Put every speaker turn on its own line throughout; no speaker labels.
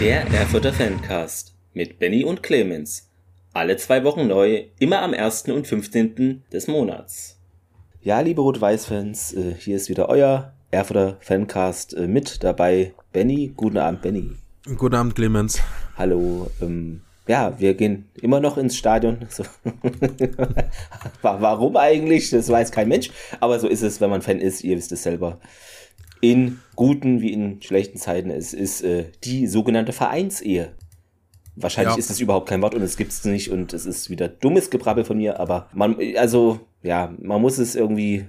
Der Erfurter Fancast mit Benny und Clemens. Alle zwei Wochen neu, immer am 1. und 15. des Monats. Ja, liebe Rot-Weiß-Fans, äh, hier ist wieder euer Erfurter Fancast äh, mit dabei. Benny, guten Abend, Benny.
Guten Abend, Clemens.
Hallo, ähm, ja, wir gehen immer noch ins Stadion. So. Warum eigentlich? Das weiß kein Mensch. Aber so ist es, wenn man Fan ist. Ihr wisst es selber. In guten wie in schlechten Zeiten. Es ist äh, die sogenannte Vereinsehe. Wahrscheinlich ja. ist es überhaupt kein Wort und es gibt es nicht und es ist wieder dummes Gebrabbel von mir, aber man, also, ja, man muss es irgendwie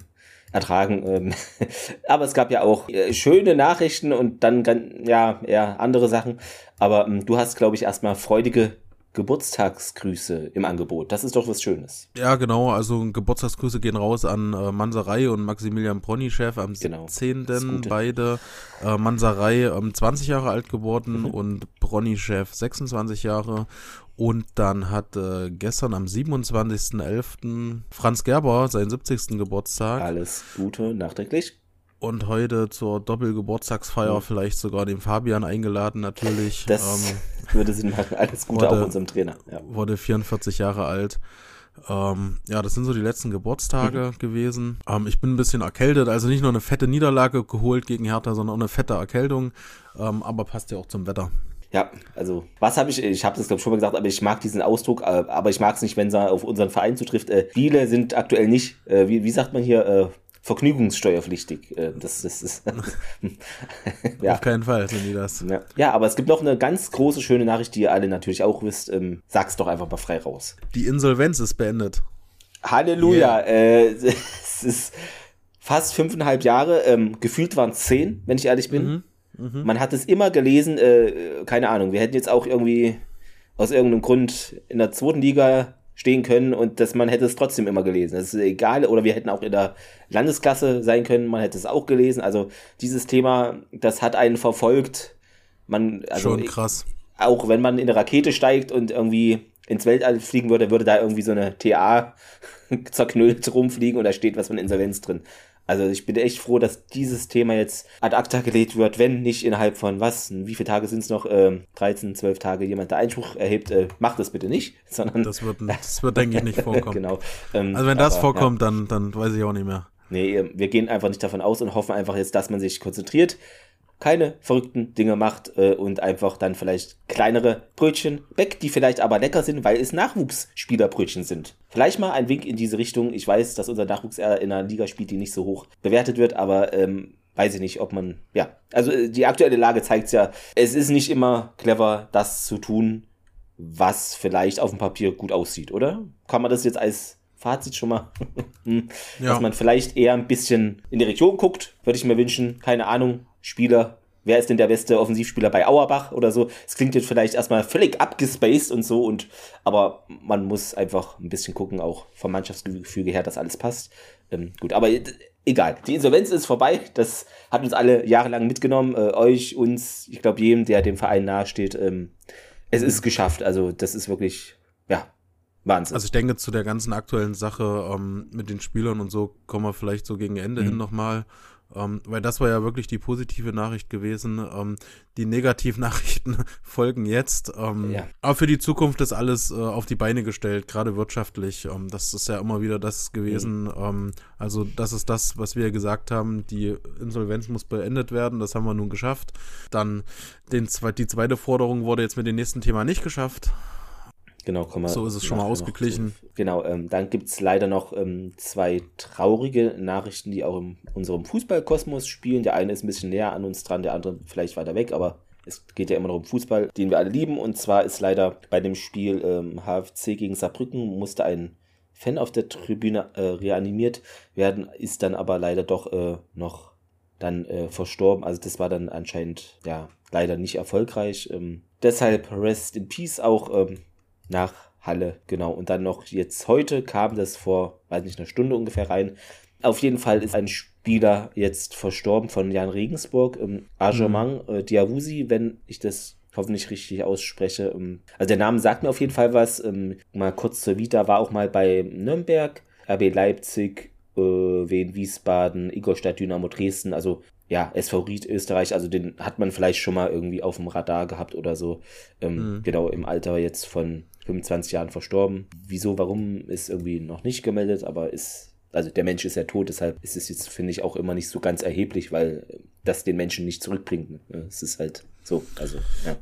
ertragen. Ähm, aber es gab ja auch äh, schöne Nachrichten und dann, ja, eher andere Sachen. Aber ähm, du hast, glaube ich, erstmal freudige Geburtstagsgrüße im Angebot. Das ist doch was Schönes.
Ja, genau. Also Geburtstagsgrüße gehen raus an äh, Manserei und Maximilian Bronychef am genau, 17. Beide. Äh, Manserei ähm, 20 Jahre alt geworden mhm. und Bronychef 26 Jahre. Und dann hat äh, gestern am 27.11. Franz Gerber seinen 70. Geburtstag.
Alles Gute, nachträglich
und heute zur Doppelgeburtstagsfeier mhm. vielleicht sogar den Fabian eingeladen natürlich.
Das ähm, würde Sinn machen. Alles Gute wurde, auch unserem Trainer.
Ja. Wurde 44 Jahre alt. Ähm, ja, das sind so die letzten Geburtstage mhm. gewesen. Ähm, ich bin ein bisschen erkältet, also nicht nur eine fette Niederlage geholt gegen Hertha, sondern auch eine fette Erkältung. Ähm, aber passt ja auch zum Wetter.
Ja, also was habe ich, ich habe das glaube ich schon mal gesagt, aber ich mag diesen Ausdruck, äh, aber ich mag es nicht, wenn es auf unseren Verein zutrifft. Äh, viele sind aktuell nicht, äh, wie, wie sagt man hier, äh, vergnügungssteuerpflichtig. Äh, das, das ist.
ja. Auf keinen Fall sind die das.
Ja. ja. aber es gibt noch eine ganz große, schöne Nachricht, die ihr alle natürlich auch wisst. Ähm, sag's doch einfach mal frei raus.
Die Insolvenz ist beendet.
Halleluja. Yeah. Äh, es ist fast fünfeinhalb Jahre. Ähm, gefühlt waren es zehn, wenn ich ehrlich bin. Mhm. Mhm. Man hat es immer gelesen, äh, keine Ahnung. Wir hätten jetzt auch irgendwie aus irgendeinem Grund in der zweiten Liga stehen können und dass man hätte es trotzdem immer gelesen. Das ist egal, oder wir hätten auch in der Landesklasse sein können, man hätte es auch gelesen. Also dieses Thema, das hat einen verfolgt. Man, also
Schon krass.
Auch wenn man in eine Rakete steigt und irgendwie ins Weltall fliegen würde, würde da irgendwie so eine TA zerknüllt rumfliegen und da steht was von Insolvenz drin. Also ich bin echt froh, dass dieses Thema jetzt ad acta gelegt wird, wenn nicht innerhalb von was, wie viele Tage sind es noch, ähm, 13, 12 Tage jemand da Einspruch erhebt, äh, macht das bitte nicht, sondern...
Das wird, das wird denke ich, nicht vorkommen. genau. Ähm, also wenn das aber, vorkommt, ja. dann, dann weiß ich auch nicht mehr.
Nee, wir gehen einfach nicht davon aus und hoffen einfach jetzt, dass man sich konzentriert, keine verrückten Dinge macht äh, und einfach dann vielleicht kleinere Brötchen weg, die vielleicht aber lecker sind, weil es Nachwuchsspielerbrötchen sind. Vielleicht mal ein Wink in diese Richtung. Ich weiß, dass unser Nachwuchs eher in einer Liga spielt, die nicht so hoch bewertet wird, aber ähm, weiß ich nicht, ob man, ja, also äh, die aktuelle Lage zeigt ja, es ist nicht immer clever, das zu tun, was vielleicht auf dem Papier gut aussieht, oder? Kann man das jetzt als Fazit schon mal, hm, ja. dass man vielleicht eher ein bisschen in die Region guckt, würde ich mir wünschen. Keine Ahnung, Spieler. Wer ist denn der beste Offensivspieler bei Auerbach oder so? Es klingt jetzt vielleicht erstmal völlig abgespaced und so, und aber man muss einfach ein bisschen gucken, auch vom Mannschaftsgefüge her, dass alles passt. Ähm, gut, aber egal. Die Insolvenz ist vorbei. Das hat uns alle jahrelang mitgenommen. Äh, euch, uns, ich glaube, jedem, der dem Verein nahesteht. Ähm, es ist geschafft. Also, das ist wirklich, ja, Wahnsinn.
Also ich denke, zu der ganzen aktuellen Sache ähm, mit den Spielern und so kommen wir vielleicht so gegen Ende mhm. hin nochmal. Ähm, weil das war ja wirklich die positive Nachricht gewesen. Ähm, die Negativnachrichten folgen jetzt. Ähm, ja. Aber für die Zukunft ist alles äh, auf die Beine gestellt, gerade wirtschaftlich. Ähm, das ist ja immer wieder das gewesen. Mhm. Ähm, also das ist das, was wir gesagt haben. Die Insolvenz muss beendet werden. Das haben wir nun geschafft. Dann den, die zweite Forderung wurde jetzt mit dem nächsten Thema nicht geschafft.
Genau,
komm mal. So ist es schon mal ausgeglichen.
Genau, ähm, dann gibt es leider noch ähm, zwei traurige Nachrichten, die auch in unserem Fußballkosmos spielen. Der eine ist ein bisschen näher an uns dran, der andere vielleicht weiter weg, aber es geht ja immer noch um Fußball, den wir alle lieben. Und zwar ist leider bei dem Spiel ähm, HFC gegen Saarbrücken musste ein Fan auf der Tribüne äh, reanimiert werden, ist dann aber leider doch äh, noch dann äh, verstorben. Also das war dann anscheinend ja leider nicht erfolgreich. Ähm, deshalb Rest in Peace auch ähm, nach Halle, genau. Und dann noch jetzt heute kam das vor, weiß nicht, einer Stunde ungefähr rein. Auf jeden Fall ist ein Spieler jetzt verstorben von Jan Regensburg, ähm, Agerman mhm. äh, Diawusi, wenn ich das hoffentlich richtig ausspreche. Ähm, also der Name sagt mir auf jeden Fall was. Ähm, mal kurz zur Vita, war auch mal bei Nürnberg, RB Leipzig, äh, Wien Wiesbaden, Ingolstadt, Dynamo Dresden. Also ja, SV Ried Österreich, also den hat man vielleicht schon mal irgendwie auf dem Radar gehabt oder so. Ähm, mhm. Genau, im Alter jetzt von 25 Jahren verstorben. Wieso, warum, ist irgendwie noch nicht gemeldet, aber ist, also der Mensch ist ja tot, deshalb ist es jetzt, finde ich, auch immer nicht so ganz erheblich, weil das den Menschen nicht zurückbringt. Ne? Es ist halt so, also, ja.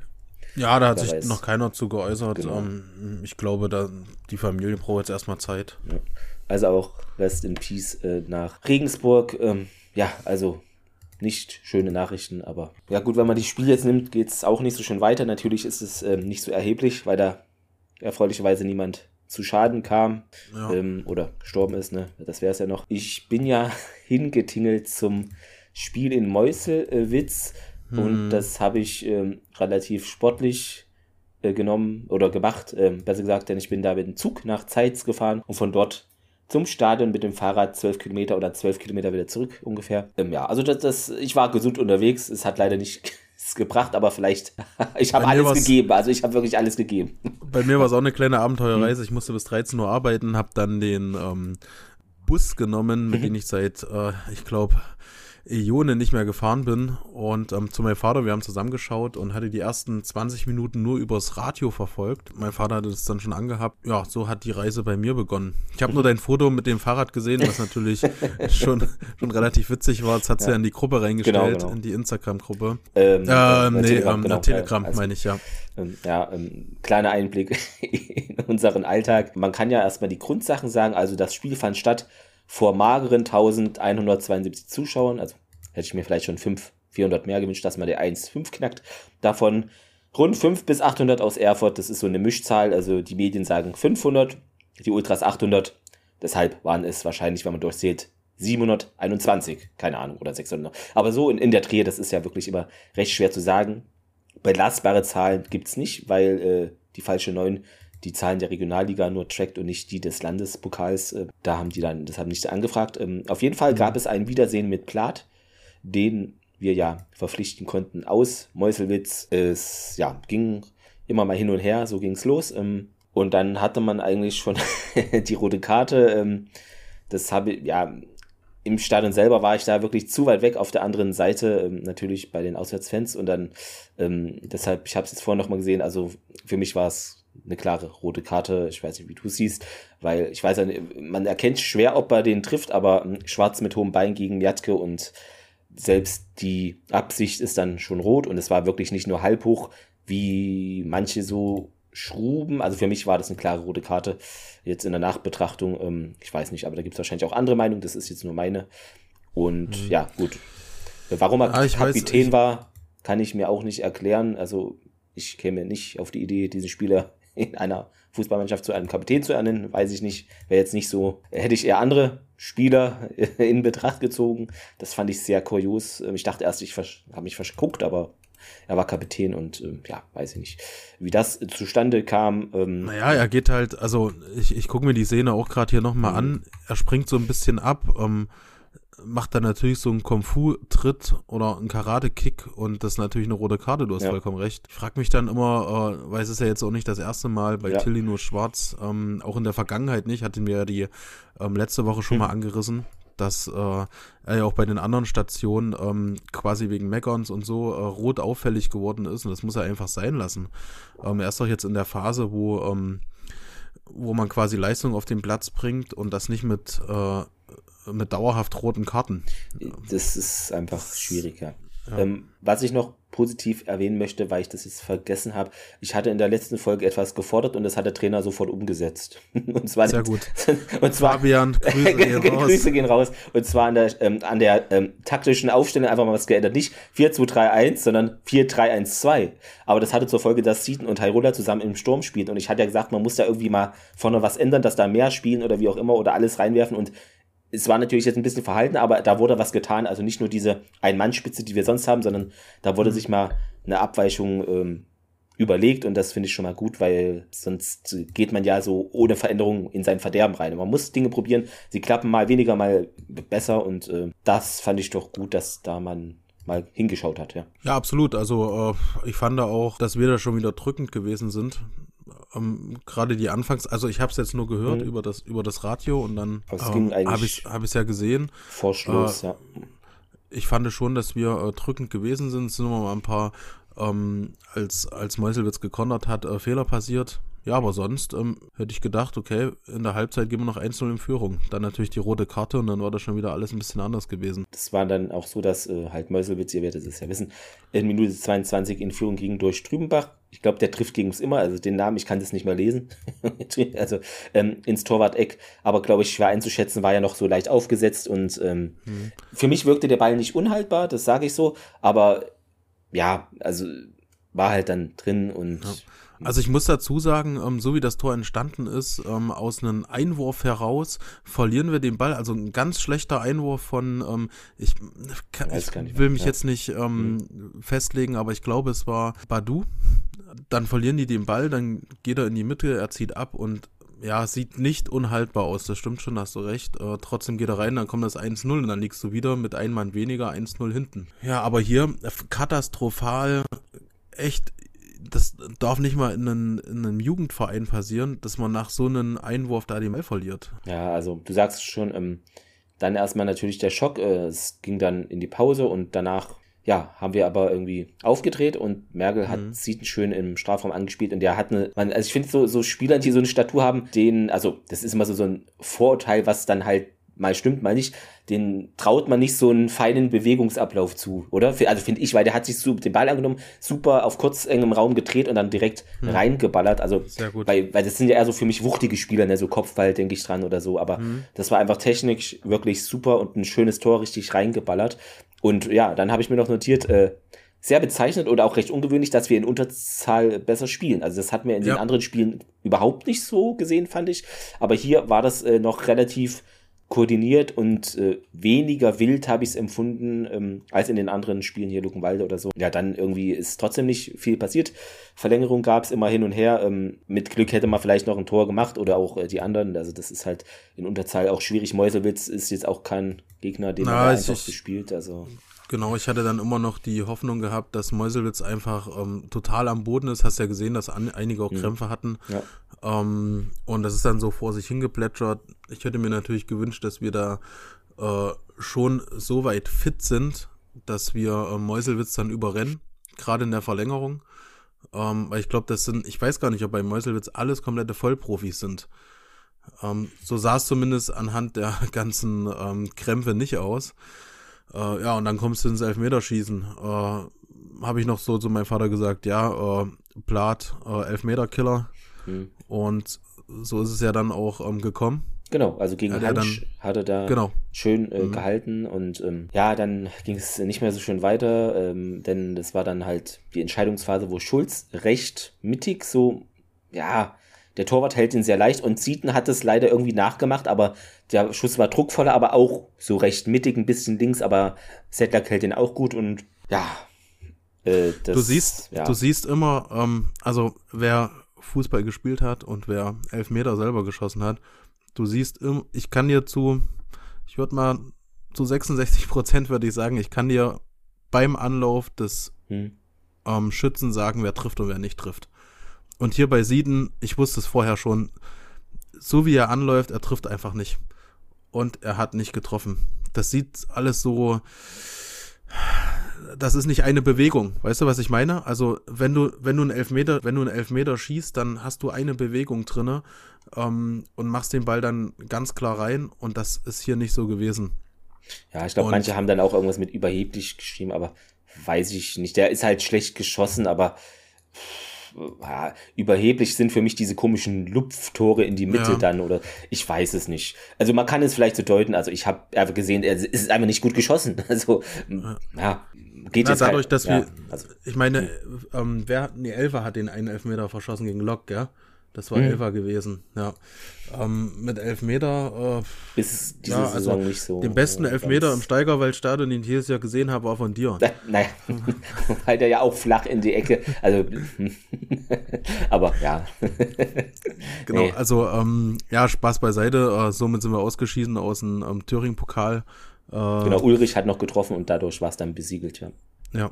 Ja, da hat sich noch keiner zu geäußert. Genau. Ähm, ich glaube, da die Familie braucht jetzt erstmal Zeit.
Ja. Also auch Rest in Peace äh, nach Regensburg. Ähm, ja, also nicht schöne Nachrichten, aber ja gut, wenn man die Spiele jetzt nimmt, geht es auch nicht so schön weiter. Natürlich ist es ähm, nicht so erheblich, weil da erfreulicherweise niemand zu Schaden kam ja. ähm, oder gestorben ist, ne? Das wäre es ja noch. Ich bin ja hingetingelt zum Spiel in Meuselwitz hm. und das habe ich ähm, relativ sportlich äh, genommen oder gemacht, ähm, besser gesagt, denn ich bin da mit dem Zug nach Zeitz gefahren und von dort zum Stadion mit dem Fahrrad zwölf Kilometer oder zwölf Kilometer wieder zurück ungefähr. Ähm, ja, also das, das, ich war gesund unterwegs. Es hat leider nicht gebracht, aber vielleicht, ich habe alles gegeben. Also ich habe wirklich alles gegeben.
Bei mir war es auch eine kleine Abenteuerreise. Ich musste bis 13 Uhr arbeiten, habe dann den ähm, Bus genommen, mit mhm. dem ich seit, äh, ich glaube, Ione nicht mehr gefahren bin. Und ähm, zu meinem Vater, wir haben zusammengeschaut und hatte die ersten 20 Minuten nur übers Radio verfolgt. Mein Vater hatte das dann schon angehabt. Ja, so hat die Reise bei mir begonnen. Ich habe nur dein Foto mit dem Fahrrad gesehen, was natürlich schon, schon relativ witzig war. Das hat sie ja. in die Gruppe reingestellt, genau, genau. in die Instagram-Gruppe. Ähm, ähm, nee, Telegram, ähm, genau, Telegram also, meine ich, ja.
Ähm, ja, ähm, kleiner Einblick in unseren Alltag. Man kann ja erstmal die Grundsachen sagen. Also das Spiel fand statt vor mageren 1172 Zuschauern. Also hätte ich mir vielleicht schon 5, 400 mehr gewünscht, dass man der 1,5 knackt. Davon rund 5 bis 800 aus Erfurt. Das ist so eine Mischzahl. Also die Medien sagen 500, die Ultras 800. Deshalb waren es wahrscheinlich, wenn man durchzählt, 721, keine Ahnung, oder 600. Aber so in, in der Dreh, das ist ja wirklich immer recht schwer zu sagen. Belastbare Zahlen gibt es nicht, weil äh, die falsche 9 die Zahlen der Regionalliga nur trackt und nicht die des Landespokals. Äh, da haben die dann deshalb nicht angefragt. Ähm, auf jeden Fall gab es ein Wiedersehen mit Plath, den wir ja verpflichten konnten aus Meuselwitz. Es ja, ging immer mal hin und her, so ging es los. Ähm, und dann hatte man eigentlich schon die rote Karte. Ähm, das habe ich, ja, im Stadion selber war ich da wirklich zu weit weg auf der anderen Seite, natürlich bei den Auswärtsfans und dann deshalb, ich habe es jetzt vorhin nochmal gesehen, also für mich war es eine klare rote Karte. Ich weiß nicht, wie du siehst, weil ich weiß, man erkennt schwer, ob er den trifft, aber hm, schwarz mit hohem Bein gegen Jatke und selbst die Absicht ist dann schon rot und es war wirklich nicht nur halb hoch, wie manche so schruben. Also für mich war das eine klare rote Karte. Jetzt in der Nachbetrachtung, ähm, ich weiß nicht, aber da gibt es wahrscheinlich auch andere Meinungen. Das ist jetzt nur meine. Und mhm. ja, gut. Warum er ah, Kapitän weiß, war, kann ich mir auch nicht erklären. Also ich käme nicht auf die Idee, diesen Spieler in einer Fußballmannschaft zu einem Kapitän zu ernennen, weiß ich nicht. Wäre jetzt nicht so, hätte ich eher andere Spieler in Betracht gezogen. Das fand ich sehr kurios. Ich dachte erst, ich habe mich verschguckt, aber er war Kapitän und äh, ja, weiß ich nicht, wie das zustande kam.
Ähm, naja, er geht halt, also ich, ich gucke mir die Szene auch gerade hier nochmal mhm. an. Er springt so ein bisschen ab. Ähm, macht dann natürlich so einen Kung-Fu-Tritt oder einen Karate-Kick und das ist natürlich eine rote Karte, du hast ja. vollkommen recht. Ich frage mich dann immer, äh, weil es ist ja jetzt auch nicht das erste Mal bei ja. Tilly nur schwarz, ähm, auch in der Vergangenheit nicht, hatte mir ja die ähm, letzte Woche schon hm. mal angerissen, dass äh, er ja auch bei den anderen Stationen ähm, quasi wegen Meckerns und so äh, rot auffällig geworden ist und das muss er einfach sein lassen. Ähm, er ist doch jetzt in der Phase, wo ähm, wo man quasi Leistung auf den Platz bringt und das nicht mit äh, mit dauerhaft roten Karten.
Das ist einfach schwierig, ja. ja. Ähm, was ich noch positiv erwähnen möchte, weil ich das jetzt vergessen habe, ich hatte in der letzten Folge etwas gefordert und das hat der Trainer sofort umgesetzt.
und zwar Sehr gut.
und zwar Fabian, Grüße gehen raus. Grüße gehen raus. Und zwar an der, ähm, an der ähm, taktischen Aufstellung einfach mal was geändert. Nicht 4-2-3-1, sondern 4-3-1-2. Aber das hatte zur Folge, dass Seaton und Hyrule zusammen im Sturm spielen. Und ich hatte ja gesagt, man muss da irgendwie mal vorne was ändern, dass da mehr spielen oder wie auch immer oder alles reinwerfen. Und es war natürlich jetzt ein bisschen verhalten, aber da wurde was getan. Also nicht nur diese Ein-Mann-Spitze, die wir sonst haben, sondern da wurde mhm. sich mal eine Abweichung ähm, überlegt und das finde ich schon mal gut, weil sonst geht man ja so ohne Veränderung in sein Verderben rein. Man muss Dinge probieren, sie klappen mal weniger, mal besser und äh, das fand ich doch gut, dass da man mal hingeschaut hat, ja.
Ja, absolut. Also äh, ich fand da auch, dass wir da schon wieder drückend gewesen sind ähm, gerade die Anfangs, also ich habe es jetzt nur gehört mhm. über das über das Radio und dann ähm, habe ich es ja gesehen.
Vorschluss, äh, ja.
ich fand schon, dass wir äh, drückend gewesen sind. Es sind immer mal ein paar, ähm, als, als Meuselwitz gekontert hat, äh, Fehler passiert. Ja, aber sonst ähm, hätte ich gedacht, okay, in der Halbzeit gehen wir noch 1-0 in Führung. Dann natürlich die rote Karte und dann war das schon wieder alles ein bisschen anders gewesen.
Das war dann auch so, dass äh, halt Meuselwitz, ihr werdet es ja wissen, in Minute 22 in Führung ging durch Strübenbach. Ich glaube, der trifft gegen uns immer, also den Namen, ich kann das nicht mehr lesen. also ähm, ins Torwart-Eck, aber glaube ich, schwer einzuschätzen, war ja noch so leicht aufgesetzt und ähm, hm. für mich wirkte der Ball nicht unhaltbar, das sage ich so, aber ja, also war halt dann drin und. Ja.
Also ich muss dazu sagen, ähm, so wie das Tor entstanden ist, ähm, aus einem Einwurf heraus verlieren wir den Ball. Also ein ganz schlechter Einwurf von, ähm, ich, kann, ich will mich ja. jetzt nicht ähm, mhm. festlegen, aber ich glaube, es war Badu. Dann verlieren die den Ball, dann geht er in die Mitte, er zieht ab und ja, sieht nicht unhaltbar aus, das stimmt schon, hast du recht. Äh, trotzdem geht er rein, dann kommt das 1-0 und dann liegst du wieder mit einem Mann weniger, 1-0 hinten. Ja, aber hier äh, katastrophal echt, das darf nicht mal in, einen, in einem Jugendverein passieren, dass man nach so einem Einwurf da die Ball verliert.
Ja, also du sagst schon, ähm, dann erstmal natürlich der Schock, äh, es ging dann in die Pause und danach ja, haben wir aber irgendwie aufgedreht und Merkel hat mhm. Sieten schön im Strafraum angespielt und der hat eine, man, also ich finde so, so Spieler, die so eine Statur haben, denen, also das ist immer so, so ein Vorurteil, was dann halt mal stimmt, mal nicht, den traut man nicht so einen feinen Bewegungsablauf zu, oder? Also finde ich, weil der hat sich so den Ball angenommen, super auf kurz engem Raum gedreht und dann direkt hm. reingeballert. Also, Sehr gut. Weil, weil das sind ja eher so für mich wuchtige Spieler, ne? so Kopfball, denke ich dran oder so. Aber hm. das war einfach technisch wirklich super und ein schönes Tor richtig reingeballert. Und ja, dann habe ich mir noch notiert, äh, sehr bezeichnet oder auch recht ungewöhnlich, dass wir in Unterzahl besser spielen. Also das hatten wir in ja. den anderen Spielen überhaupt nicht so gesehen, fand ich. Aber hier war das äh, noch relativ koordiniert und äh, weniger wild habe ich es empfunden ähm, als in den anderen Spielen hier Luckenwalde oder so. Ja, dann irgendwie ist trotzdem nicht viel passiert. Verlängerung gab es immer hin und her. Ähm, mit Glück hätte man vielleicht noch ein Tor gemacht oder auch äh, die anderen. Also das ist halt in Unterzahl auch schwierig. Meuselwitz ist jetzt auch kein Gegner, den Na, man einfach ich, gespielt. Also
Genau, ich hatte dann immer noch die Hoffnung gehabt, dass Meuselwitz einfach ähm, total am Boden ist. Hast ja gesehen, dass an, einige auch mhm. Krämpfe hatten. Ja. Ähm, und das ist dann so vor sich hingeplätschert. Ich hätte mir natürlich gewünscht, dass wir da äh, schon so weit fit sind, dass wir äh, Meuselwitz dann überrennen, gerade in der Verlängerung. Ähm, weil ich glaube, das sind, ich weiß gar nicht, ob bei Meuselwitz alles komplette Vollprofis sind. Ähm, so sah es zumindest anhand der ganzen ähm, Krämpfe nicht aus. Äh, ja, und dann kommst du ins Elfmeterschießen. Äh, Habe ich noch so zu meinem Vater gesagt, ja, äh, Plat, äh, Elfmeterkiller. Mhm. Und so ist es ja dann auch ähm, gekommen.
Genau, also gegen ja, Hansch hat er da
genau.
schön äh, mhm. gehalten und ähm, ja, dann ging es nicht mehr so schön weiter, ähm, denn das war dann halt die Entscheidungsphase, wo Schulz recht mittig so, ja, der Torwart hält ihn sehr leicht und Zieten hat es leider irgendwie nachgemacht, aber der Schuss war druckvoller, aber auch so recht mittig, ein bisschen links, aber Settler hält ihn auch gut und ja.
Äh, das, du siehst, ja. du siehst immer, ähm, also wer Fußball gespielt hat und wer elf Meter selber geschossen hat, du siehst, ich kann dir zu, ich würde mal zu 66 Prozent würde ich sagen, ich kann dir beim Anlauf des hm. ähm, Schützen sagen, wer trifft und wer nicht trifft. Und hier bei Sieden, ich wusste es vorher schon, so wie er anläuft, er trifft einfach nicht. Und er hat nicht getroffen. Das sieht alles so. Das ist nicht eine Bewegung. Weißt du, was ich meine? Also, wenn du, wenn du einen Elfmeter, wenn du einen Elfmeter schießt, dann hast du eine Bewegung drinne ähm, und machst den Ball dann ganz klar rein. Und das ist hier nicht so gewesen.
Ja, ich glaube, manche haben dann auch irgendwas mit überheblich geschrieben, aber weiß ich nicht. Der ist halt schlecht geschossen, aber ja, überheblich sind für mich diese komischen Lupftore in die Mitte ja. dann oder ich weiß es nicht. Also man kann es vielleicht so deuten, also ich habe einfach gesehen, es ist einfach nicht gut geschossen. Also ja,
geht Na, jetzt dadurch, halt, dass ja, wir, also, ich meine, ähm, wer, nee, Elfer hat den einen Elfmeter verschossen gegen Lok, ja? Das war mhm. Elfer gewesen, ja. Ähm, mit Elfmeter.
Äh, ist diese ja, Saison also nicht so.
Den besten äh, Elfmeter im Steigerwaldstadion, den ich jedes Jahr gesehen habe, war von dir.
naja, weil der ja auch flach in die Ecke. Also, aber ja.
genau, nee. also ähm, ja, Spaß beiseite. Äh, somit sind wir ausgeschieden aus dem ähm, Thüringen-Pokal.
Äh, genau, Ulrich hat noch getroffen und dadurch war es dann besiegelt, ja.
Ja.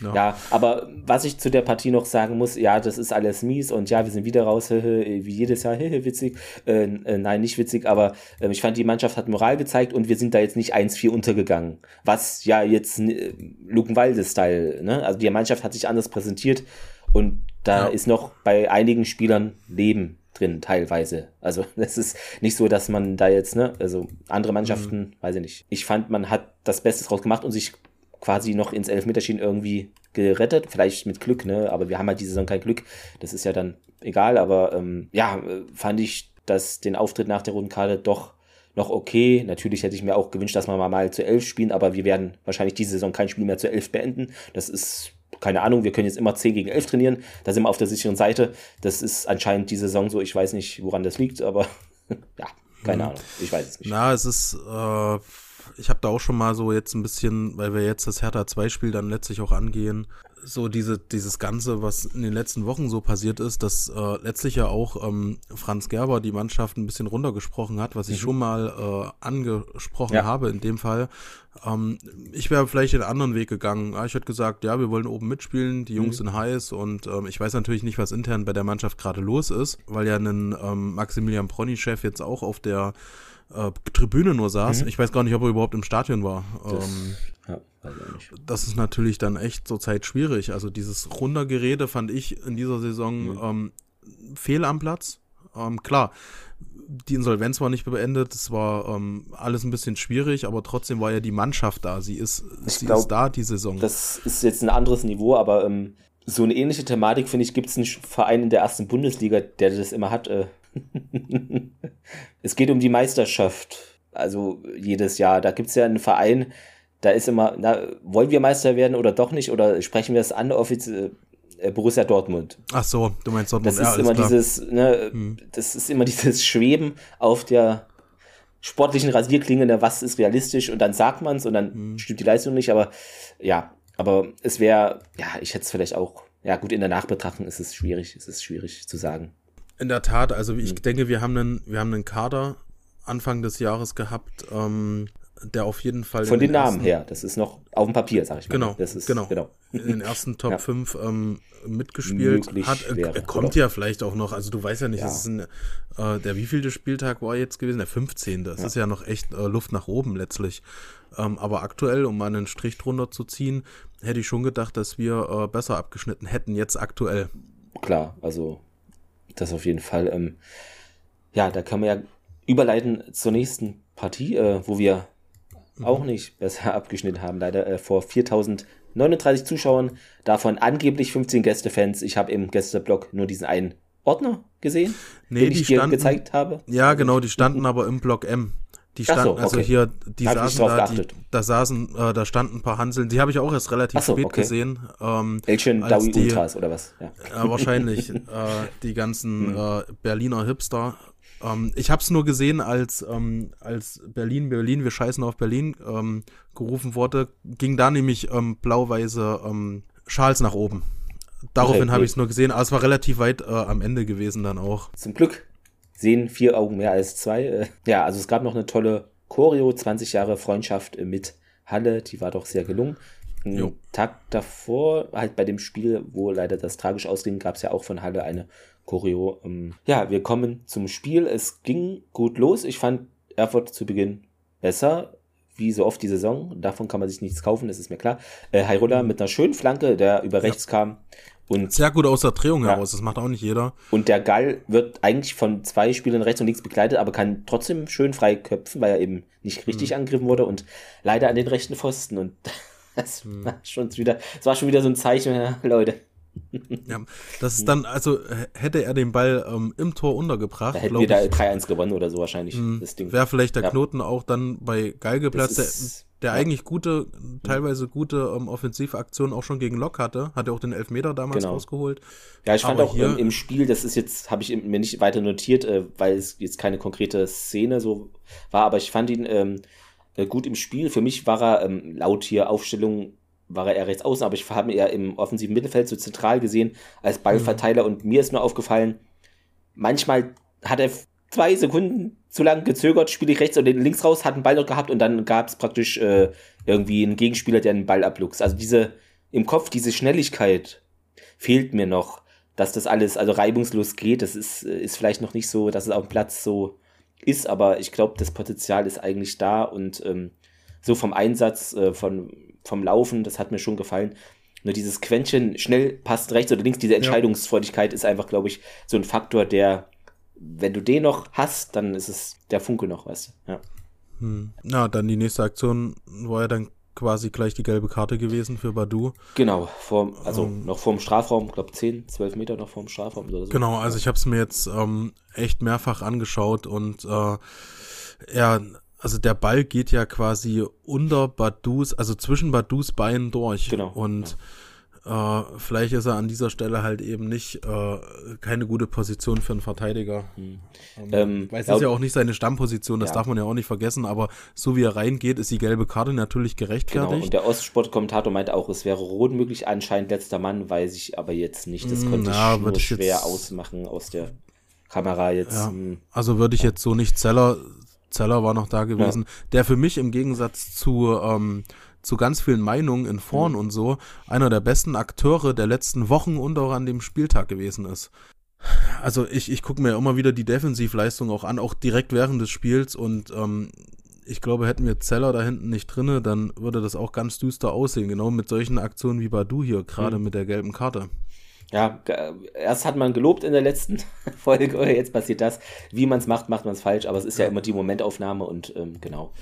Ja. ja. aber was ich zu der Partie noch sagen muss, ja, das ist alles mies und ja, wir sind wieder raus, wie jedes Jahr, witzig. Äh, äh, nein, nicht witzig, aber äh, ich fand, die Mannschaft hat Moral gezeigt und wir sind da jetzt nicht 1-4 untergegangen. Was ja jetzt äh, Lukenwalde-Style, ne? Also die Mannschaft hat sich anders präsentiert und da ja. ist noch bei einigen Spielern Leben drin, teilweise. Also es ist nicht so, dass man da jetzt, ne, also andere Mannschaften, mhm. weiß ich nicht. Ich fand, man hat das Beste draus gemacht und sich quasi noch ins Elfmeterschienen irgendwie gerettet, vielleicht mit Glück, ne? Aber wir haben halt diese Saison kein Glück. Das ist ja dann egal, aber ähm, ja, fand ich, dass den Auftritt nach der Rundenkarte doch noch okay. Natürlich hätte ich mir auch gewünscht, dass wir mal zu elf spielen, aber wir werden wahrscheinlich diese Saison kein Spiel mehr zu elf beenden. Das ist keine Ahnung, wir können jetzt immer 10 gegen 11 trainieren, da sind wir auf der sicheren Seite. Das ist anscheinend die Saison so, ich weiß nicht, woran das liegt, aber ja, keine hm. Ahnung, ich weiß es nicht.
Na, es ist, äh, ich habe da auch schon mal so jetzt ein bisschen, weil wir jetzt das Hertha 2 Spiel dann letztlich auch angehen, so diese, dieses Ganze, was in den letzten Wochen so passiert ist, dass äh, letztlich ja auch ähm, Franz Gerber die Mannschaft ein bisschen runtergesprochen hat, was ich mhm. schon mal äh, angesprochen ja. habe in dem Fall. Ähm, ich wäre vielleicht den anderen Weg gegangen. Ich hätte gesagt, ja, wir wollen oben mitspielen, die Jungs mhm. sind heiß und ähm, ich weiß natürlich nicht, was intern bei der Mannschaft gerade los ist, weil ja ein ähm, Maximilian Prony-Chef jetzt auch auf der äh, Tribüne nur saß. Mhm. Ich weiß gar nicht, ob er überhaupt im Stadion war. Das, ähm, ja, das ist natürlich dann echt zur Zeit schwierig. Also dieses Runtergerede fand ich in dieser Saison mhm. ähm, fehl am Platz. Ähm, klar, die Insolvenz war nicht beendet, es war ähm, alles ein bisschen schwierig, aber trotzdem war ja die Mannschaft da. Sie ist, sie glaub, ist da, die Saison.
Das ist jetzt ein anderes Niveau, aber ähm, so eine ähnliche Thematik, finde ich, gibt es einen Verein in der ersten Bundesliga, der das immer hat. Äh. es geht um die Meisterschaft. Also jedes Jahr. Da gibt es ja einen Verein, da ist immer, na, wollen wir Meister werden oder doch nicht? Oder sprechen wir es an, offiziell? Äh, Borussia Dortmund.
Ach so, du meinst Dortmund.
Das ist ja, immer klar. dieses, ne, hm. das ist immer dieses Schweben auf der sportlichen Rasierklinge, ne, was ist realistisch und dann sagt man es und dann hm. stimmt die Leistung nicht, aber ja, aber es wäre, ja, ich hätte es vielleicht auch, ja gut, in der Nachbetrachtung ist es schwierig, ist es schwierig zu sagen.
In der Tat, also ich hm. denke, wir haben einen, wir haben einen Kader Anfang des Jahres gehabt, ähm, der auf jeden Fall.
Von den, den Namen her, das ist noch auf dem Papier, sag ich mal.
Genau,
das ist,
genau. genau. In den ersten Top ja. 5 ähm, mitgespielt Möglich hat. Äh, wäre, kommt oder? ja vielleicht auch noch, also du weißt ja nicht, ja. das ist ein, äh, der wievielte Spieltag war jetzt gewesen? Der 15. Das ja. ist ja noch echt äh, Luft nach oben letztlich. Ähm, aber aktuell, um mal einen Strich drunter zu ziehen, hätte ich schon gedacht, dass wir äh, besser abgeschnitten hätten, jetzt aktuell.
Klar, also das auf jeden Fall. Ähm, ja, da kann man ja überleiten zur nächsten Partie, äh, wo wir mhm. auch nicht besser abgeschnitten haben, leider äh, vor 4039 Zuschauern, davon angeblich 15 Gästefans. Ich habe im Gästeblock nur diesen einen Ordner gesehen,
nee, den ich dir standen, gezeigt habe. Ja, genau, die standen aber im Block M. Die standen, so, also okay. also hier, die hab saßen da, die, da saßen, äh, da standen ein paar Hanseln, die habe ich auch erst relativ so, spät okay. gesehen.
Ähm, Elchen Dawi die, Ultras oder was? Ja,
ja wahrscheinlich. äh, die ganzen hm. äh, Berliner Hipster ähm, ich habe es nur gesehen, als, ähm, als Berlin, Berlin, wir scheißen auf Berlin ähm, gerufen wurde, ging da nämlich ähm, blau-weiße ähm, Schals nach oben. Daraufhin okay, habe ich es nur gesehen, aber es war relativ weit äh, am Ende gewesen dann auch.
Zum Glück sehen vier Augen mehr als zwei. Äh, ja, also es gab noch eine tolle Choreo, 20 Jahre Freundschaft mit Halle, die war doch sehr gelungen. Einen Tag davor, halt bei dem Spiel, wo leider das tragisch ausging, gab es ja auch von Halle eine Choreo. Ähm, ja, wir kommen zum Spiel. Es ging gut los. Ich fand Erfurt zu Beginn besser, wie so oft die Saison. Davon kann man sich nichts kaufen, das ist mir klar. Äh, Hairola mit einer schönen Flanke, der über rechts ja. kam. Und,
Sehr gut aus der Drehung ja. heraus, das macht auch nicht jeder.
Und der Gall wird eigentlich von zwei Spielern rechts und links begleitet, aber kann trotzdem schön frei köpfen, weil er eben nicht richtig mhm. angegriffen wurde und leider an den rechten Pfosten. Und das mhm. war schon wieder, das war schon wieder so ein Zeichen, ja, Leute.
Ja, das ist dann, also hätte er den Ball ähm, im Tor untergebracht. Da
hätten wir da 3-1 gewonnen oder so wahrscheinlich.
Mhm. Wäre vielleicht der ja. Knoten auch dann bei Geil geplatzt, der, der ja. eigentlich gute, teilweise gute ähm, Offensivaktionen auch schon gegen Lok hatte. Hat er auch den Elfmeter damals genau. rausgeholt.
Ja, ich fand Aber auch hier, im Spiel, das ist jetzt, habe ich mir nicht weiter notiert, äh, weil es jetzt keine konkrete Szene so war, aber ich fand ihn ähm, äh, gut im Spiel. Für mich war er ähm, laut hier Aufstellung war er eher rechts außen, aber ich habe ihn eher im offensiven Mittelfeld so zentral gesehen als Ballverteiler mhm. und mir ist nur aufgefallen, manchmal hat er zwei Sekunden zu lang gezögert, spiele ich rechts oder links raus, hat einen Ball noch gehabt und dann gab es praktisch äh, irgendwie einen Gegenspieler, der einen Ball abluchst. Also diese im Kopf diese Schnelligkeit fehlt mir noch, dass das alles also reibungslos geht. Das ist, ist vielleicht noch nicht so, dass es auf dem Platz so ist, aber ich glaube, das Potenzial ist eigentlich da und ähm, so vom Einsatz, äh, von, vom Laufen, das hat mir schon gefallen. Nur dieses Quäntchen schnell passt rechts oder links, diese Entscheidungsfreudigkeit ja. ist einfach, glaube ich, so ein Faktor, der, wenn du den noch hast, dann ist es der Funke noch, weißt du. Ja.
Hm. Ja, dann die nächste Aktion war ja dann quasi gleich die gelbe Karte gewesen für Badu.
Genau, vor, also ähm, noch vorm Strafraum, ich glaube 10, 12 Meter noch vorm Strafraum oder so.
Genau, also ich habe es mir jetzt ähm, echt mehrfach angeschaut und äh, ja, also der Ball geht ja quasi unter Badus, also zwischen Badus Beinen durch.
Genau.
Und ja äh, vielleicht ist er an dieser Stelle halt eben nicht äh, keine gute Position für einen Verteidiger. Hm. Ähm, Weil es ist ja auch nicht seine Stammposition, das ja. darf man ja auch nicht vergessen, aber so wie er reingeht, ist die gelbe Karte natürlich gerechtfertigt. Genau,
und der Ostsportkommentator meinte auch, es wäre rot möglich, anscheinend letzter Mann, weiß ich aber jetzt nicht. Das hm, konnte ja, ich nur schwer jetzt, ausmachen aus der Kamera jetzt. Ja,
hm. also würde ich jetzt so nicht Zeller, Zeller war noch da gewesen, der für mich im Gegensatz zu ähm, zu ganz vielen Meinungen in Vorn mhm. und so einer der besten Akteure der letzten Wochen und auch an dem Spieltag gewesen ist. Also ich, ich gucke mir immer wieder die Defensivleistung auch an, auch direkt während des Spiels und ähm, ich glaube, hätten wir Zeller da hinten nicht drinne, dann würde das auch ganz düster aussehen, genau mit solchen Aktionen wie Badu hier, gerade mhm. mit der gelben Karte.
Ja, erst hat man gelobt in der letzten Folge, jetzt passiert das. Wie man es macht, macht man es falsch, aber es ist ja. ja immer die Momentaufnahme und ähm, genau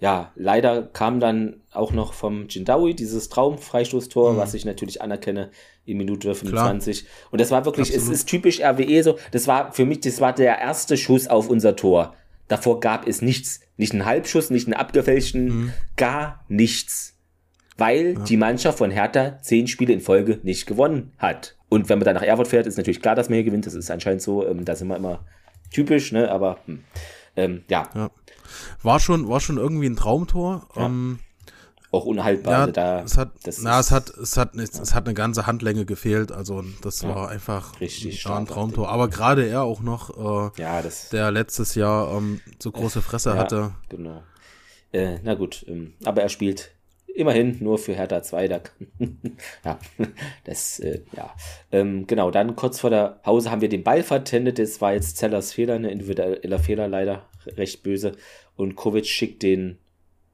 ja, leider kam dann auch noch vom Jindawi dieses Traumfreistoßtor, mhm. was ich natürlich anerkenne in Minute 25. Klar. Und das war wirklich, Absolut. es ist typisch RWE so, das war für mich, das war der erste Schuss auf unser Tor. Davor gab es nichts. Nicht einen Halbschuss, nicht einen abgefälschten, mhm. gar nichts. Weil ja. die Mannschaft von Hertha zehn Spiele in Folge nicht gewonnen hat. Und wenn man dann nach Erfurt fährt, ist natürlich klar, dass man hier gewinnt. Das ist anscheinend so, ähm, da sind wir immer typisch, ne? Aber hm. ähm, ja.
ja. War schon, war schon irgendwie ein Traumtor. Ja. Ähm,
auch unhaltbar. Ja,
also da, es hat, na, es hat, es hat, es, ja. es hat eine ganze Handlänge gefehlt. Also das ja. war einfach
Richtig
ein Traumtor. Aber gerade er auch noch,
äh, ja, das,
der letztes Jahr ähm, so große Fresse hatte.
Genau. Äh, na gut, ähm, aber er spielt immerhin nur für Hertha 2. Da ja, das, äh, ja. Ähm, genau, dann kurz vor der Pause haben wir den Ball vertendet. Das war jetzt Zellers Fehler, ein individueller Fehler leider, recht böse und Kovic schickt den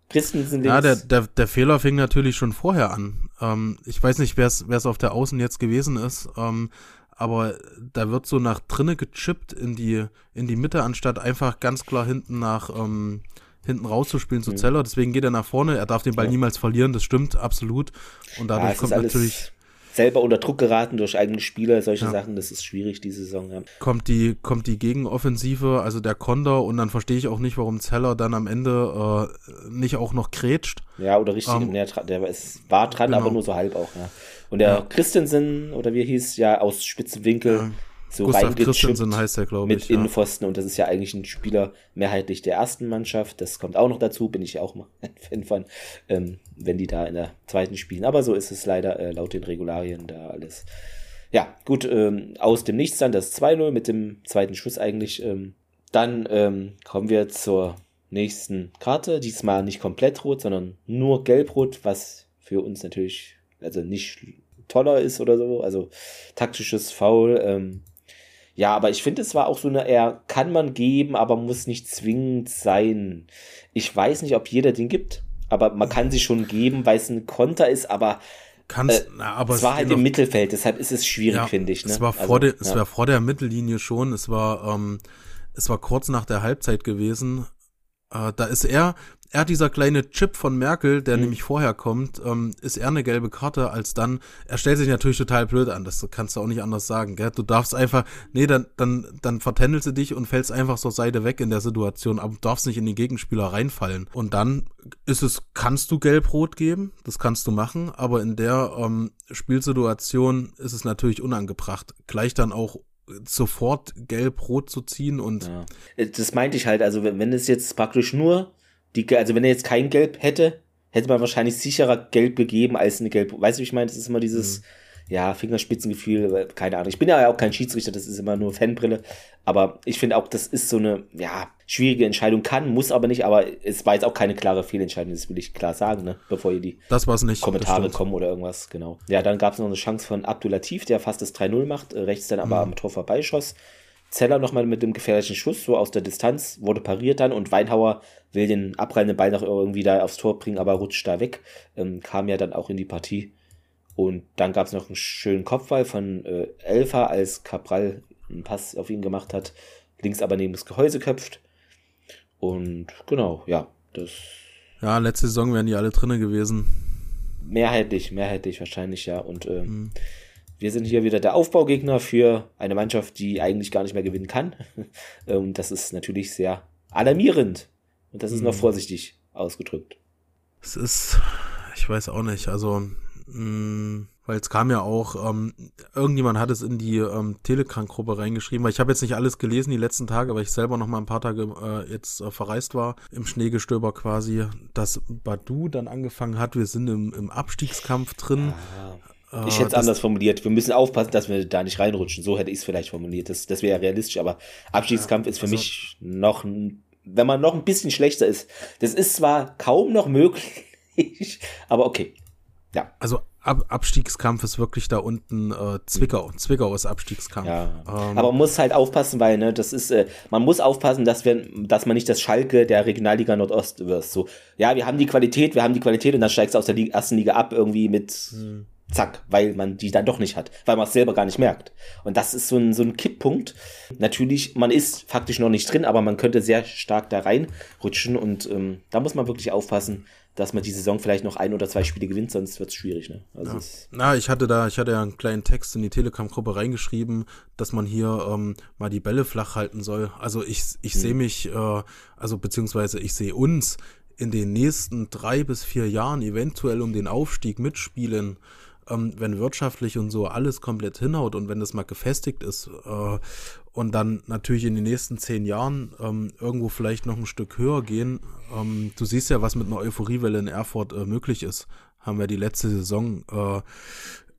Christensen
links. Ja, der, der, der Fehler fing natürlich schon vorher an. Ähm, ich weiß nicht, wer es auf der Außen jetzt gewesen ist, ähm, aber da wird so nach drinnen gechippt in die, in die Mitte, anstatt einfach ganz klar hinten nach ähm, hinten rauszuspielen zu mhm. Zeller. Deswegen geht er nach vorne. Er darf den Ball ja. niemals verlieren, das stimmt, absolut. Und dadurch ja, kommt natürlich
selber unter Druck geraten durch eigene Spieler, solche ja. Sachen, das ist schwierig diese Saison.
Kommt die, kommt die Gegenoffensive, also der Konter und dann verstehe ich auch nicht, warum Zeller dann am Ende äh, nicht auch noch grätscht.
Ja, oder richtig, ähm, der, der ist, war dran, genau. aber nur so halb auch, ja. Und der. Christensen, oder wie er hieß, ja, aus spitzen Winkel, ja so
Gustav Christensen heißt er, glaube
ich. Mit Innenpfosten und das ist ja eigentlich ein Spieler mehrheitlich der ersten Mannschaft. Das kommt auch noch dazu, bin ich ja auch mal ein Fan von, ähm, wenn die da in der zweiten spielen. Aber so ist es leider äh, laut den Regularien da alles. Ja, gut, ähm, aus dem Nichts dann das 2-0 mit dem zweiten Schuss eigentlich. Ähm, dann ähm, kommen wir zur nächsten Karte. Diesmal nicht komplett rot, sondern nur gelb-rot, was für uns natürlich also nicht toller ist oder so. Also taktisches Foul. Ähm, ja, aber ich finde, es war auch so eine eher, kann man geben, aber muss nicht zwingend sein. Ich weiß nicht, ob jeder den gibt, aber man kann sie schon geben, weil es ein Konter ist, aber
Kannst, äh, na, aber
es war halt im Mittelfeld, deshalb ist es schwierig, ja, finde ich. Ne?
Es war vor also, der, es war vor der Mittellinie schon. Es war, ähm, es war kurz nach der Halbzeit gewesen. Äh, da ist er, er dieser kleine Chip von Merkel, der mhm. nämlich vorher kommt, ähm, ist eher eine gelbe Karte als dann. Er stellt sich natürlich total blöd an, das kannst du auch nicht anders sagen, gell? Du darfst einfach, nee, dann, dann, dann vertändelst du dich und fällst einfach zur Seite weg in der Situation, aber du darfst nicht in den Gegenspieler reinfallen. Und dann ist es, kannst du gelb-rot geben, das kannst du machen, aber in der ähm, Spielsituation ist es natürlich unangebracht. Gleich dann auch sofort gelb-rot zu ziehen und. Ja.
Das meinte ich halt, also wenn, wenn es jetzt praktisch nur die, also wenn er jetzt kein Gelb hätte, hätte man wahrscheinlich sicherer Gelb gegeben als eine Gelb. Weißt du, wie ich meine? Das ist immer dieses, mhm. Ja, Fingerspitzengefühl, keine Ahnung. Ich bin ja auch kein Schiedsrichter, das ist immer nur Fanbrille. Aber ich finde auch, das ist so eine, ja, schwierige Entscheidung. Kann, muss aber nicht, aber es war jetzt auch keine klare Fehlentscheidung, das will ich klar sagen, ne? bevor ihr die
das war's nicht,
Kommentare kommen oder irgendwas, genau. Ja, dann gab es noch eine Chance von Abdulatif, der fast das 3-0 macht, äh, rechts dann aber mhm. am Tor vorbeischoss. Zeller nochmal mit dem gefährlichen Schuss, so aus der Distanz, wurde pariert dann und Weinhauer will den abprallenden Ball noch irgendwie da aufs Tor bringen, aber rutscht da weg. Ähm, kam ja dann auch in die Partie. Und dann gab es noch einen schönen Kopfball von äh, Elfa, als Cabral einen Pass auf ihn gemacht hat, links aber neben das Gehäuse köpft. Und genau, ja, das.
Ja, letzte Saison wären die alle drinne gewesen.
Mehrheitlich, mehrheitlich wahrscheinlich, ja. Und äh, mhm. Wir sind hier wieder der Aufbaugegner für eine Mannschaft, die eigentlich gar nicht mehr gewinnen kann. Und das ist natürlich sehr alarmierend. Und das ist mhm. noch vorsichtig ausgedrückt.
Es ist, ich weiß auch nicht, also, mh, mm, weil es kam ja auch, ähm, irgendjemand hat es in die ähm, Telegram-Gruppe reingeschrieben, weil ich habe jetzt nicht alles gelesen die letzten Tage, aber ich selber noch mal ein paar Tage äh, jetzt äh, verreist war, im Schneegestöber quasi, dass Badu dann angefangen hat, wir sind im, im Abstiegskampf drin. Ja.
Ich hätte es anders formuliert. Wir müssen aufpassen, dass wir da nicht reinrutschen. So hätte ich es vielleicht formuliert. Das, das wäre realistisch, aber Abstiegskampf ja, ist für also, mich noch, wenn man noch ein bisschen schlechter ist. Das ist zwar kaum noch möglich, aber okay. Ja.
Also Ab Abstiegskampf ist wirklich da unten äh, Zwickau. Zwickau ist Abstiegskampf.
Ja. Ähm, aber man muss halt aufpassen, weil ne, das ist, äh, man muss aufpassen, dass wir, dass man nicht das Schalke der Regionalliga Nordost wird. So, ja, wir haben die Qualität, wir haben die Qualität und dann steigst du aus der Liga, ersten Liga ab irgendwie mit hm zack, weil man die dann doch nicht hat, weil man es selber gar nicht merkt. Und das ist so ein, so ein Kipppunkt. Natürlich, man ist faktisch noch nicht drin, aber man könnte sehr stark da reinrutschen und ähm, da muss man wirklich aufpassen, dass man die Saison vielleicht noch ein oder zwei Spiele gewinnt, sonst wird es schwierig. Ne?
Also ja. Na, ich hatte da, ich hatte ja einen kleinen Text in die Telegram-Gruppe reingeschrieben, dass man hier ähm, mal die Bälle flach halten soll. Also ich, ich mhm. sehe mich, äh, also beziehungsweise ich sehe uns in den nächsten drei bis vier Jahren eventuell um den Aufstieg mitspielen ähm, wenn wirtschaftlich und so alles komplett hinhaut und wenn das mal gefestigt ist äh, und dann natürlich in den nächsten zehn Jahren ähm, irgendwo vielleicht noch ein Stück höher gehen, ähm, du siehst ja, was mit einer Euphoriewelle in Erfurt äh, möglich ist. Haben wir die letzte Saison äh,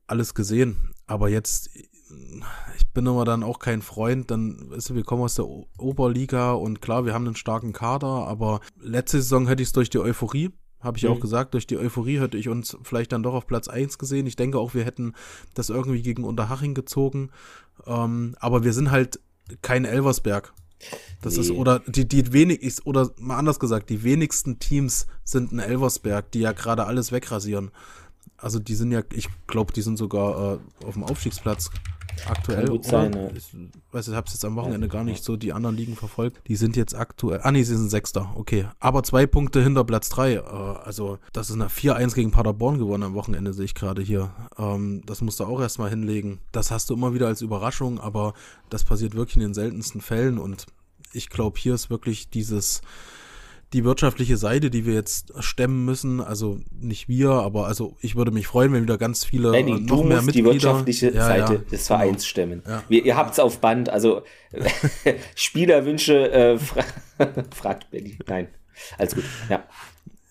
alles gesehen. Aber jetzt, ich bin immer dann auch kein Freund, dann weißt du, wir kommen aus der Oberliga und klar, wir haben einen starken Kader, aber letzte Saison hätte ich es durch die Euphorie habe ich mhm. auch gesagt, durch die Euphorie hätte ich uns vielleicht dann doch auf Platz 1 gesehen. Ich denke auch, wir hätten das irgendwie gegen Unterhaching gezogen. Ähm, aber wir sind halt kein Elversberg. Das nee. ist, oder die, die wenig, oder mal anders gesagt, die wenigsten Teams sind ein Elversberg, die ja gerade alles wegrasieren. Also die sind ja, ich glaube, die sind sogar äh, auf dem Aufstiegsplatz aktuell. Kann gut sein, ja. Ich weiß, ich habe es jetzt am Wochenende gar nicht so die anderen Ligen verfolgt. Die sind jetzt aktuell. Ah, nee, sie sind Sechster. Okay. Aber zwei Punkte hinter Platz drei. Äh, also, das ist eine 4-1 gegen Paderborn gewonnen am Wochenende, sehe ich gerade hier. Ähm, das musst du auch erstmal hinlegen. Das hast du immer wieder als Überraschung, aber das passiert wirklich in den seltensten Fällen und ich glaube, hier ist wirklich dieses die wirtschaftliche Seite, die wir jetzt stemmen müssen, also nicht wir, aber also ich würde mich freuen, wenn wieder ganz viele
Nein, die, noch mehr Mitglieder, die wirtschaftliche ja, Seite ja, des Vereins genau. stemmen. Ja. Wir, ihr habt es auf Band, also Spielerwünsche äh, fra fragt Benny. Nein, alles gut. Ja.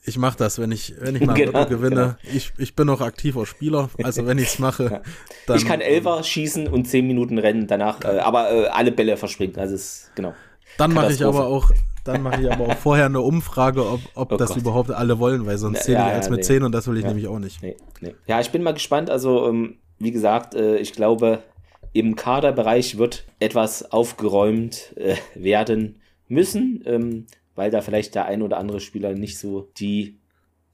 Ich mache das, wenn ich, wenn ich mal genau, gewinne. Genau. Ich, ich bin auch aktiver Spieler, also wenn ich es mache.
Dann, ich kann Elfer schießen und zehn Minuten rennen danach, äh, aber äh, alle Bälle verspringen. Also ist, genau.
Dann mache ich aber auch dann mache ich aber auch vorher eine Umfrage, ob, ob oh das Gott. überhaupt alle wollen, weil sonst zähle ich ja, mit nee. 10 und das will ich ja. nämlich auch nicht. Nee,
nee. Ja, ich bin mal gespannt. Also, ähm, wie gesagt, äh, ich glaube, im Kaderbereich wird etwas aufgeräumt äh, werden müssen, ähm, weil da vielleicht der ein oder andere Spieler nicht so die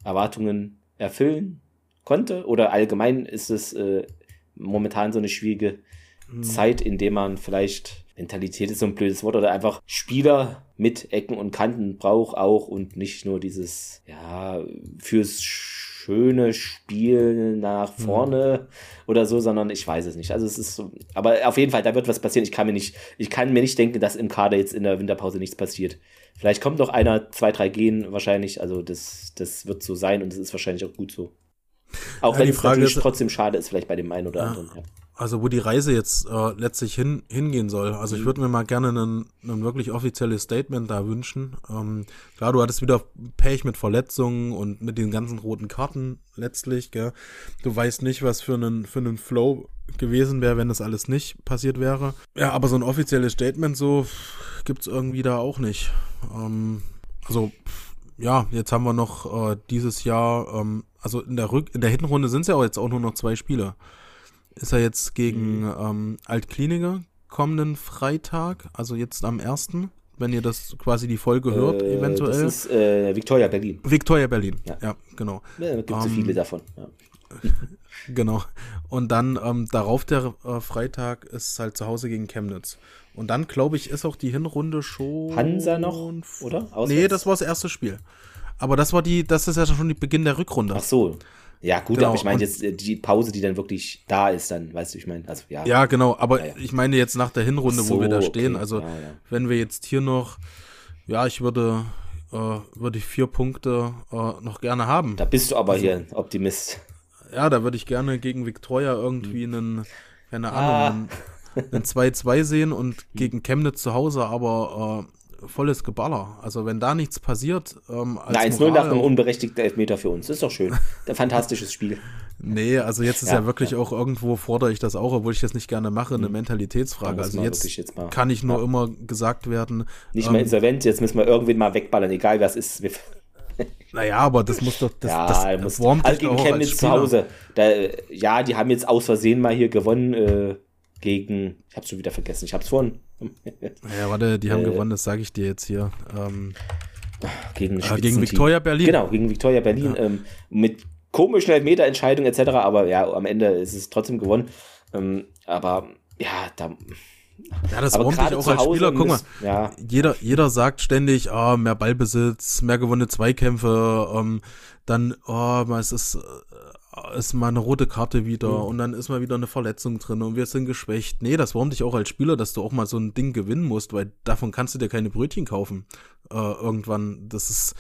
Erwartungen erfüllen konnte. Oder allgemein ist es äh, momentan so eine schwierige hm. Zeit, in der man vielleicht Mentalität ist so ein blödes Wort, oder einfach Spieler mit Ecken und Kanten braucht auch und nicht nur dieses, ja, fürs schöne Spiel nach mhm. vorne mhm. oder so, sondern ich weiß es nicht. Also es ist so, aber auf jeden Fall, da wird was passieren. Ich kann mir nicht, ich kann mir nicht denken, dass im Kader jetzt in der Winterpause nichts passiert. Vielleicht kommt noch einer, zwei, drei gehen wahrscheinlich. Also das, das wird so sein und es ist wahrscheinlich auch gut so. Auch ja, wenn es natürlich ist, trotzdem schade ist, vielleicht bei dem einen oder ja. anderen. Ja.
Also wo die Reise jetzt äh, letztlich hin, hingehen soll. Also ich mhm. würde mir mal gerne ein, ein wirklich offizielles Statement da wünschen. Ähm, klar, du hattest wieder Pech mit Verletzungen und mit den ganzen roten Karten letztlich. Gell? Du weißt nicht, was für einen, für einen Flow gewesen wäre, wenn das alles nicht passiert wäre. Ja, aber so ein offizielles Statement so gibt's irgendwie da auch nicht. Ähm, also ja, jetzt haben wir noch äh, dieses Jahr, ähm, also in der Rück in der Hinrunde sind es ja auch jetzt auch nur noch zwei Spiele ist er jetzt gegen mhm. ähm, Altkliniker kommenden Freitag, also jetzt am 1., wenn ihr das quasi die Folge hört, äh, eventuell. Das
ist äh, Victoria Berlin.
Victoria Berlin, ja, ja genau.
Ja, da gibt es um, viele davon. Ja.
genau. Und dann ähm, darauf der äh, Freitag ist halt zu Hause gegen Chemnitz. Und dann, glaube ich, ist auch die Hinrunde schon.
Hansa noch, oder?
Auswärts? Nee, das war das erste Spiel. Aber das war die, das ist ja schon die Beginn der Rückrunde.
Ach so. Ja, gut, genau. aber ich meine jetzt äh, die Pause, die dann wirklich da ist, dann, weißt du, ich meine, also ja.
Ja, genau, aber ja, ja. ich meine jetzt nach der Hinrunde, so, wo wir da stehen, okay. also ja, wenn wir jetzt hier noch, ja, ich würde, äh, würde ich vier Punkte äh, noch gerne haben.
Da bist du aber also, hier ein Optimist.
Ja, da würde ich gerne gegen Victoria irgendwie hm. einen, keine Ahnung, ah. einen 2-2 sehen und gegen Chemnitz zu Hause aber äh, volles Geballer. Also wenn da nichts passiert. Ähm,
als Nein, 1-0 nach einem unberechtigten Elfmeter für uns. ist doch schön. Ein fantastisches Spiel.
Nee, also jetzt ist ja, ja wirklich ja. auch irgendwo, fordere ich das auch, obwohl ich das nicht gerne mache, eine mhm. Mentalitätsfrage. Also jetzt, jetzt kann ich nur ja. immer gesagt werden.
Nicht ähm, mehr insolvent, jetzt müssen wir irgendwen mal wegballern, egal was ist.
Naja, aber das muss doch, das,
ja, das muss, wurmt also gegen Chemnitz zu Hause. Da, ja, die haben jetzt aus Versehen mal hier gewonnen äh, gegen, ich hab's schon wieder vergessen, ich hab's vorhin
ja, warte, die haben äh, gewonnen, das sage ich dir jetzt hier. Ähm,
gegen,
äh, gegen Victoria Berlin.
Genau, gegen Victoria Berlin. Ja. Ähm, mit komischen Elfmeterentscheidungen etc., aber ja, am Ende ist es trotzdem gewonnen. Ähm, aber ja, da.
Ja, das dich auch als Spieler. Guck mal, ja. jeder, jeder sagt ständig, oh, mehr Ballbesitz, mehr gewonnene Zweikämpfe, ähm, dann, oh, es ist ist mal eine rote Karte wieder mhm. und dann ist mal wieder eine Verletzung drin und wir sind geschwächt. Nee, das wurmt dich auch als Spieler, dass du auch mal so ein Ding gewinnen musst, weil davon kannst du dir keine Brötchen kaufen. Äh, irgendwann, das ist,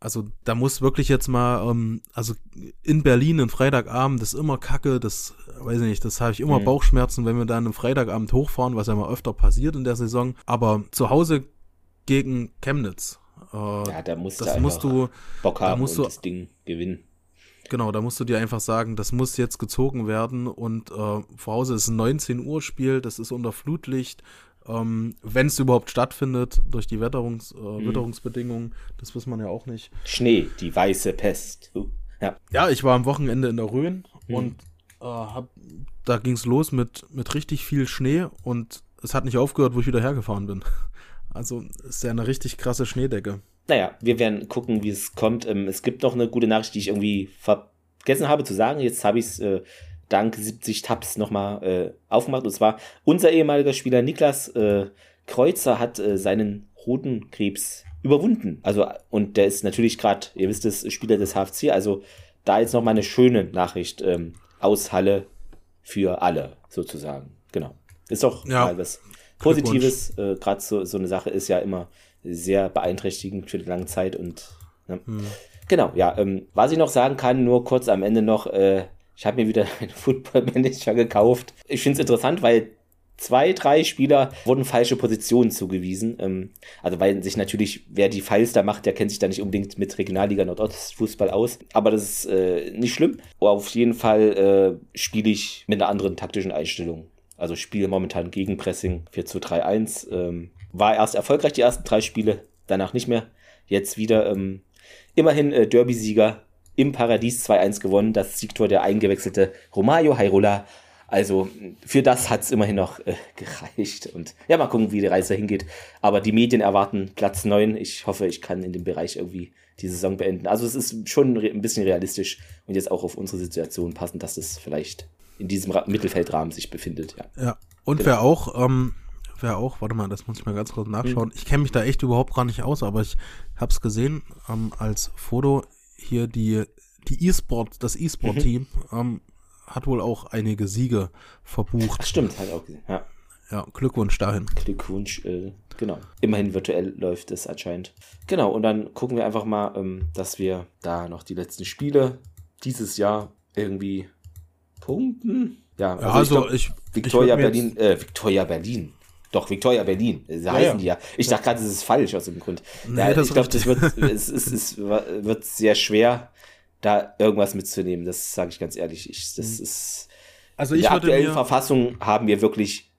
also da muss wirklich jetzt mal, ähm, also in Berlin ein Freitagabend, das ist immer Kacke, das weiß ich nicht, das habe ich immer mhm. Bauchschmerzen, wenn wir dann am Freitagabend hochfahren, was ja mal öfter passiert in der Saison. Aber zu Hause gegen Chemnitz.
Äh, ja, da musst
das musst du,
Bock haben
musst
und
du,
das Ding gewinnen.
Genau, da musst du dir einfach sagen, das muss jetzt gezogen werden und äh, vor Hause ist ein 19 Uhr Spiel, das ist unter Flutlicht. Ähm, Wenn es überhaupt stattfindet, durch die Wetterungs, äh, mhm. Witterungsbedingungen, das weiß man ja auch nicht.
Schnee, die weiße Pest. Uh,
ja. ja, ich war am Wochenende in der Rhön mhm. und äh, hab, da ging es los mit, mit richtig viel Schnee und es hat nicht aufgehört, wo ich wieder hergefahren bin. Also ist ja eine richtig krasse Schneedecke
naja, wir werden gucken, wie es kommt. Ähm, es gibt noch eine gute Nachricht, die ich irgendwie vergessen habe zu sagen. Jetzt habe ich es äh, dank 70 Tabs nochmal äh, aufgemacht. Und zwar unser ehemaliger Spieler Niklas äh, Kreuzer hat äh, seinen Hodenkrebs überwunden. Also, und der ist natürlich gerade, ihr wisst es, Spieler des HFC. Also, da jetzt nochmal eine schöne Nachricht ähm, aus Halle für alle, sozusagen. Genau. Ist doch ja. mal was Positives. Äh, gerade so, so eine Sache ist ja immer sehr beeinträchtigend für die lange Zeit und ne? hm. genau, ja, ähm, was ich noch sagen kann, nur kurz am Ende noch, äh, ich habe mir wieder einen Football Manager gekauft. Ich finde es interessant, weil zwei, drei Spieler wurden falsche Positionen zugewiesen. Ähm, also weil sich natürlich, wer die Files da macht, der kennt sich da nicht unbedingt mit Regionalliga Nordostfußball aus. Aber das ist äh, nicht schlimm. Auf jeden Fall äh, spiele ich mit einer anderen taktischen Einstellung. Also spiele momentan Gegenpressing 4 zu 3 1. Ähm, war erst erfolgreich die ersten drei Spiele, danach nicht mehr. Jetzt wieder ähm, immerhin äh, Derby-Sieger im Paradies 2-1 gewonnen. Das Siegtor der eingewechselte Romario Hairola. Also für das hat es immerhin noch äh, gereicht. Und ja, mal gucken, wie die Reise hingeht. Aber die Medien erwarten Platz 9. Ich hoffe, ich kann in dem Bereich irgendwie die Saison beenden. Also es ist schon ein bisschen realistisch und jetzt auch auf unsere Situation passend, dass es vielleicht in diesem Mittelfeldrahmen sich befindet. Ja,
ja. und genau. wer auch ähm, wäre auch, warte mal, das muss ich mal ganz kurz nachschauen. Mhm. Ich kenne mich da echt überhaupt gar nicht aus, aber ich habe es gesehen ähm, als Foto hier die die E-Sport, das E-Sport-Team mhm. ähm, hat wohl auch einige Siege verbucht.
Ach, stimmt, hat auch gesehen. Ja.
Ja, Glückwunsch dahin.
Glückwunsch, äh, genau. Immerhin virtuell läuft es anscheinend. Genau, und dann gucken wir einfach mal, ähm, dass wir da noch die letzten Spiele dieses Jahr irgendwie punkten. Ja,
also, ja, also
ich glaub,
ich.
Victoria ich Berlin, äh, Victoria Berlin. Doch, Victoria Berlin. Sie ja, heißen ja. die ja. Ich dachte gerade, das ist falsch aus dem Grund. Nee, ja, ich glaube, das wird, es, es, es wird sehr schwer, da irgendwas mitzunehmen. Das sage ich ganz ehrlich. Ich, das mhm. ist. Also ich in der aktuellen Verfassung haben wir wirklich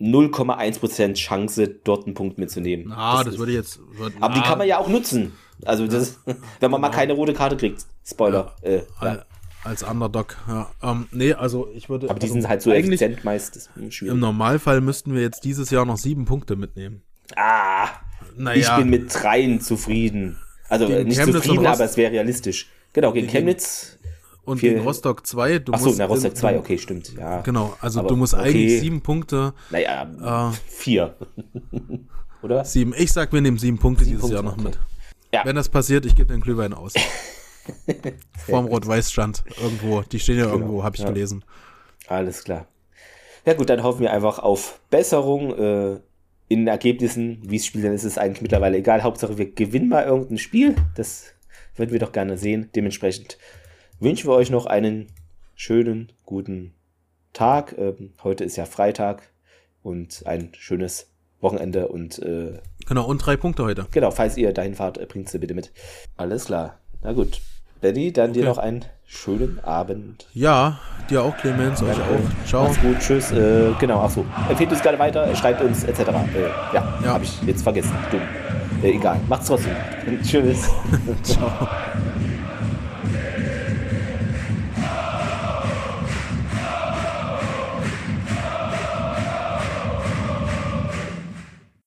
0,1% Chance, dort einen Punkt mitzunehmen.
Ah, das, das würde jetzt.
Würd, aber die kann man ja auch nutzen. Also, das, wenn man mal keine rote Karte kriegt. Spoiler. Ja. Äh,
ja. Als Underdog, ja. Ähm, nee, also ich würde.
Aber die
also
sind halt so effizient meist.
Im Normalfall müssten wir jetzt dieses Jahr noch sieben Punkte mitnehmen.
Ah, naja. ich bin mit dreien zufrieden. Also gegen nicht Chemnitz zufrieden, aber es wäre realistisch. Genau, gegen, gegen Chemnitz.
Und viel, gegen Rostock 2.
Du Achso, na, Rostock 2, okay, stimmt. Ja.
Genau, also aber, du musst okay. eigentlich sieben Punkte.
Naja, äh, vier.
Oder? Sieben. Ich sag, wir nehmen sieben Punkte sieben dieses Punkte, Jahr noch okay. mit. Ja. Wenn das passiert, ich gebe den Glühwein aus. Vorm Rot-Weiß-Stand irgendwo. Die stehen ja genau. irgendwo, habe ich ja. gelesen.
Alles klar. Ja gut, dann hoffen wir einfach auf Besserung äh, in den Ergebnissen. Wie es spielt, dann ist es eigentlich mittlerweile egal. Hauptsache, wir gewinnen mal irgendein Spiel. Das würden wir doch gerne sehen. Dementsprechend wünschen wir euch noch einen schönen, guten Tag. Ähm, heute ist ja Freitag und ein schönes Wochenende und äh,
genau und drei Punkte heute.
Genau, falls ihr dahin fahrt, bringt sie bitte mit. Alles klar. Na gut. Benny, dann okay. dir noch einen schönen Abend.
Ja, dir auch, Clemens, euch auch.
Ciao. Macht's gut, tschüss. Äh, genau, achso. Empfehlt uns gerne weiter, schreibt uns, etc. Äh, ja, ja. habe ich jetzt vergessen. Dumm. Äh, egal. Macht's trotzdem. tschüss. Ciao.